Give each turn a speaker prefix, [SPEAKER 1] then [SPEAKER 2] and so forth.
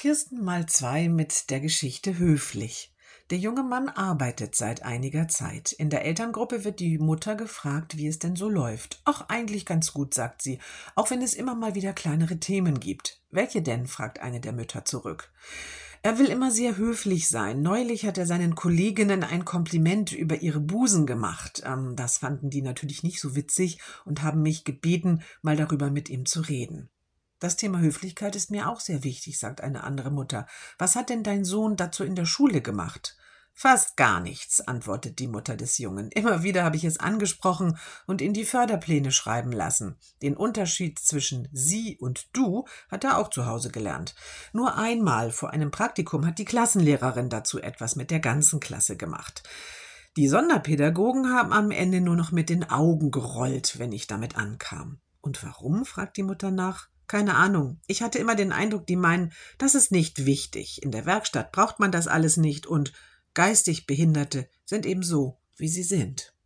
[SPEAKER 1] Kirsten mal zwei mit der Geschichte höflich. Der junge Mann arbeitet seit einiger Zeit. In der Elterngruppe wird die Mutter gefragt, wie es denn so läuft. Ach, eigentlich ganz gut, sagt sie, auch wenn es immer mal wieder kleinere Themen gibt. Welche denn? fragt eine der Mütter zurück. Er will immer sehr höflich sein. Neulich hat er seinen Kolleginnen ein Kompliment über ihre Busen gemacht. Ähm, das fanden die natürlich nicht so witzig und haben mich gebeten, mal darüber mit ihm zu reden. Das Thema Höflichkeit ist mir auch sehr wichtig, sagt eine andere Mutter. Was hat denn dein Sohn dazu in der Schule gemacht? Fast gar nichts, antwortet die Mutter des Jungen. Immer wieder habe ich es angesprochen und in die Förderpläne schreiben lassen. Den Unterschied zwischen sie und du hat er auch zu Hause gelernt. Nur einmal vor einem Praktikum hat die Klassenlehrerin dazu etwas mit der ganzen Klasse gemacht. Die Sonderpädagogen haben am Ende nur noch mit den Augen gerollt, wenn ich damit ankam. Und warum? fragt die Mutter nach. Keine Ahnung. Ich hatte immer den Eindruck, die meinen, das ist nicht wichtig. In der Werkstatt braucht man das alles nicht und geistig Behinderte sind eben so, wie sie sind.